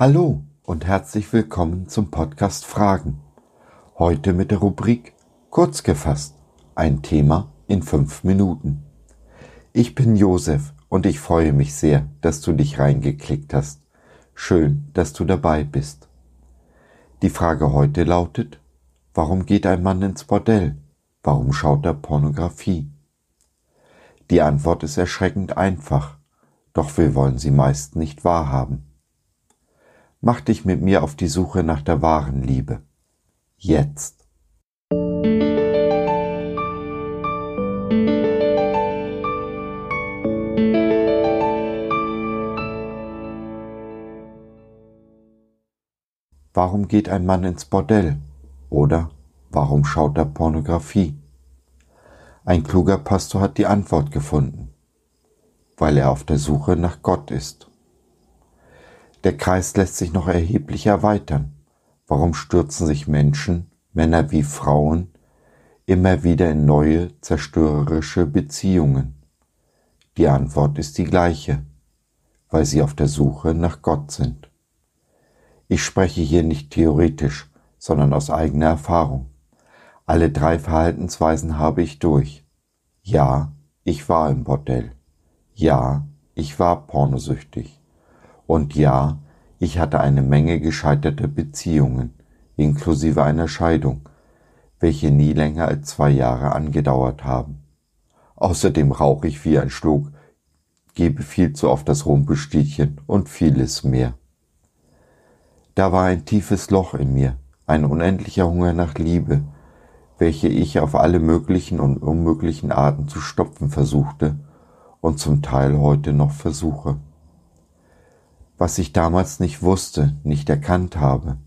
Hallo und herzlich willkommen zum Podcast Fragen. Heute mit der Rubrik Kurz gefasst, ein Thema in fünf Minuten. Ich bin Josef und ich freue mich sehr, dass du dich reingeklickt hast. Schön, dass du dabei bist. Die Frage heute lautet, warum geht ein Mann ins Bordell? Warum schaut er Pornografie? Die Antwort ist erschreckend einfach, doch wir wollen sie meist nicht wahrhaben. Mach dich mit mir auf die Suche nach der wahren Liebe. Jetzt. Warum geht ein Mann ins Bordell? Oder warum schaut er Pornografie? Ein kluger Pastor hat die Antwort gefunden, weil er auf der Suche nach Gott ist. Der Kreis lässt sich noch erheblich erweitern. Warum stürzen sich Menschen, Männer wie Frauen, immer wieder in neue zerstörerische Beziehungen? Die Antwort ist die gleiche, weil sie auf der Suche nach Gott sind. Ich spreche hier nicht theoretisch, sondern aus eigener Erfahrung. Alle drei Verhaltensweisen habe ich durch. Ja, ich war im Bordell. Ja, ich war pornosüchtig. Und ja, ich hatte eine Menge gescheiterter Beziehungen, inklusive einer Scheidung, welche nie länger als zwei Jahre angedauert haben. Außerdem rauche ich wie ein Schlug, gebe viel zu oft das Rumpelstilchen und vieles mehr. Da war ein tiefes Loch in mir, ein unendlicher Hunger nach Liebe, welche ich auf alle möglichen und unmöglichen Arten zu stopfen versuchte und zum Teil heute noch versuche. Was ich damals nicht wusste, nicht erkannt habe.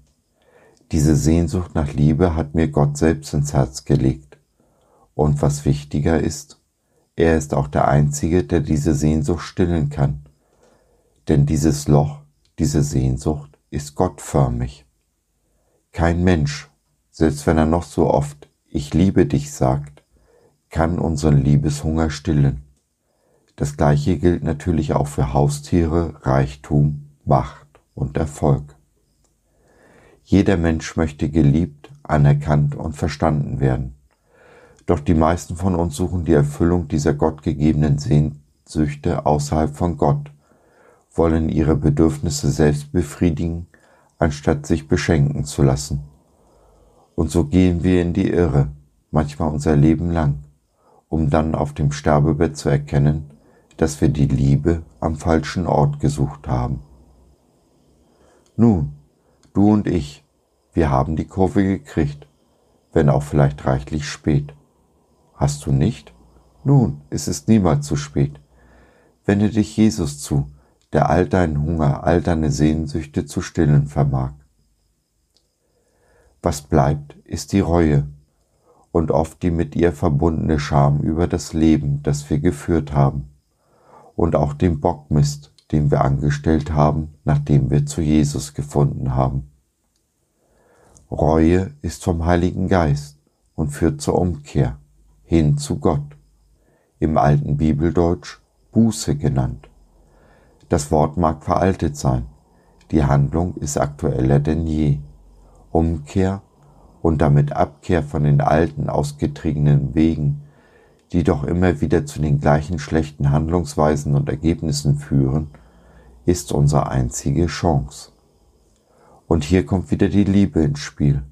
Diese Sehnsucht nach Liebe hat mir Gott selbst ins Herz gelegt. Und was wichtiger ist, er ist auch der Einzige, der diese Sehnsucht stillen kann. Denn dieses Loch, diese Sehnsucht ist gottförmig. Kein Mensch, selbst wenn er noch so oft ich liebe dich sagt, kann unseren Liebeshunger stillen. Das gleiche gilt natürlich auch für Haustiere, Reichtum, Macht und Erfolg. Jeder Mensch möchte geliebt, anerkannt und verstanden werden. Doch die meisten von uns suchen die Erfüllung dieser gottgegebenen Sehnsüchte außerhalb von Gott, wollen ihre Bedürfnisse selbst befriedigen, anstatt sich beschenken zu lassen. Und so gehen wir in die Irre, manchmal unser Leben lang, um dann auf dem Sterbebett zu erkennen, dass wir die Liebe am falschen Ort gesucht haben. Nun, du und ich, wir haben die Kurve gekriegt, wenn auch vielleicht reichlich spät. Hast du nicht? Nun, es ist niemals zu spät. Wende dich Jesus zu, der all deinen Hunger, all deine Sehnsüchte zu stillen vermag. Was bleibt, ist die Reue und oft die mit ihr verbundene Scham über das Leben, das wir geführt haben und auch den Bockmist, den wir angestellt haben, nachdem wir zu Jesus gefunden haben. Reue ist vom Heiligen Geist und führt zur Umkehr hin zu Gott, im alten Bibeldeutsch Buße genannt. Das Wort mag veraltet sein, die Handlung ist aktueller denn je. Umkehr und damit Abkehr von den alten, ausgetriebenen Wegen, die doch immer wieder zu den gleichen schlechten Handlungsweisen und Ergebnissen führen, ist unsere einzige Chance. Und hier kommt wieder die Liebe ins Spiel.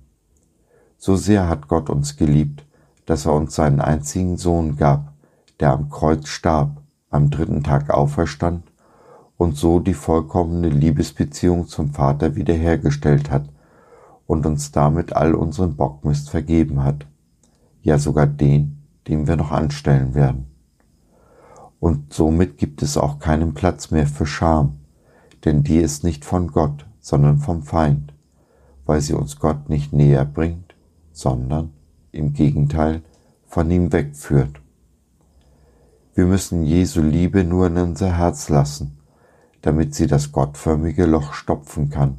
So sehr hat Gott uns geliebt, dass er uns seinen einzigen Sohn gab, der am Kreuz starb, am dritten Tag auferstand und so die vollkommene Liebesbeziehung zum Vater wiederhergestellt hat und uns damit all unseren Bockmist vergeben hat, ja sogar den, den wir noch anstellen werden. Und somit gibt es auch keinen Platz mehr für Scham, denn die ist nicht von Gott, sondern vom Feind, weil sie uns Gott nicht näher bringt, sondern im Gegenteil von ihm wegführt. Wir müssen Jesu Liebe nur in unser Herz lassen, damit sie das gottförmige Loch stopfen kann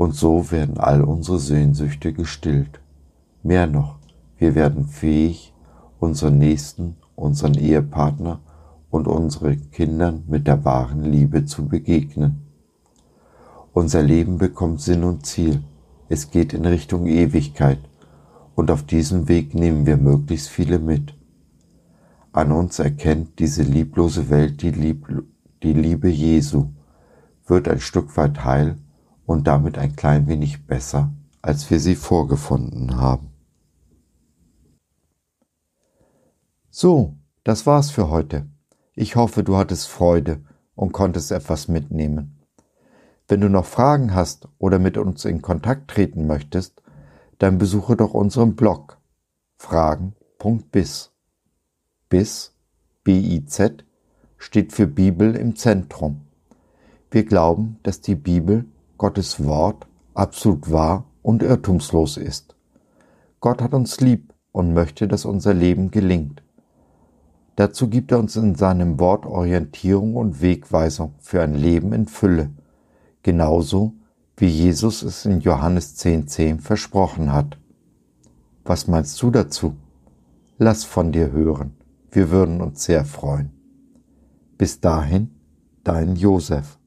und so werden all unsere Sehnsüchte gestillt. Mehr noch, wir werden fähig, unseren Nächsten, unseren Ehepartner und unsere Kindern mit der wahren Liebe zu begegnen. Unser Leben bekommt Sinn und Ziel. Es geht in Richtung Ewigkeit. Und auf diesem Weg nehmen wir möglichst viele mit. An uns erkennt diese lieblose Welt die, Lieb die Liebe Jesu, wird ein Stück weit heil und damit ein klein wenig besser, als wir sie vorgefunden haben. So, das war's für heute. Ich hoffe, du hattest Freude und konntest etwas mitnehmen. Wenn du noch Fragen hast oder mit uns in Kontakt treten möchtest, dann besuche doch unseren Blog fragen.biz. Biz, B-I-Z, steht für Bibel im Zentrum. Wir glauben, dass die Bibel, Gottes Wort, absolut wahr und irrtumslos ist. Gott hat uns lieb und möchte, dass unser Leben gelingt. Dazu gibt er uns in seinem Wort Orientierung und Wegweisung für ein Leben in Fülle, genauso wie Jesus es in Johannes 10.10 10 versprochen hat. Was meinst du dazu? Lass von dir hören. Wir würden uns sehr freuen. Bis dahin, dein Josef.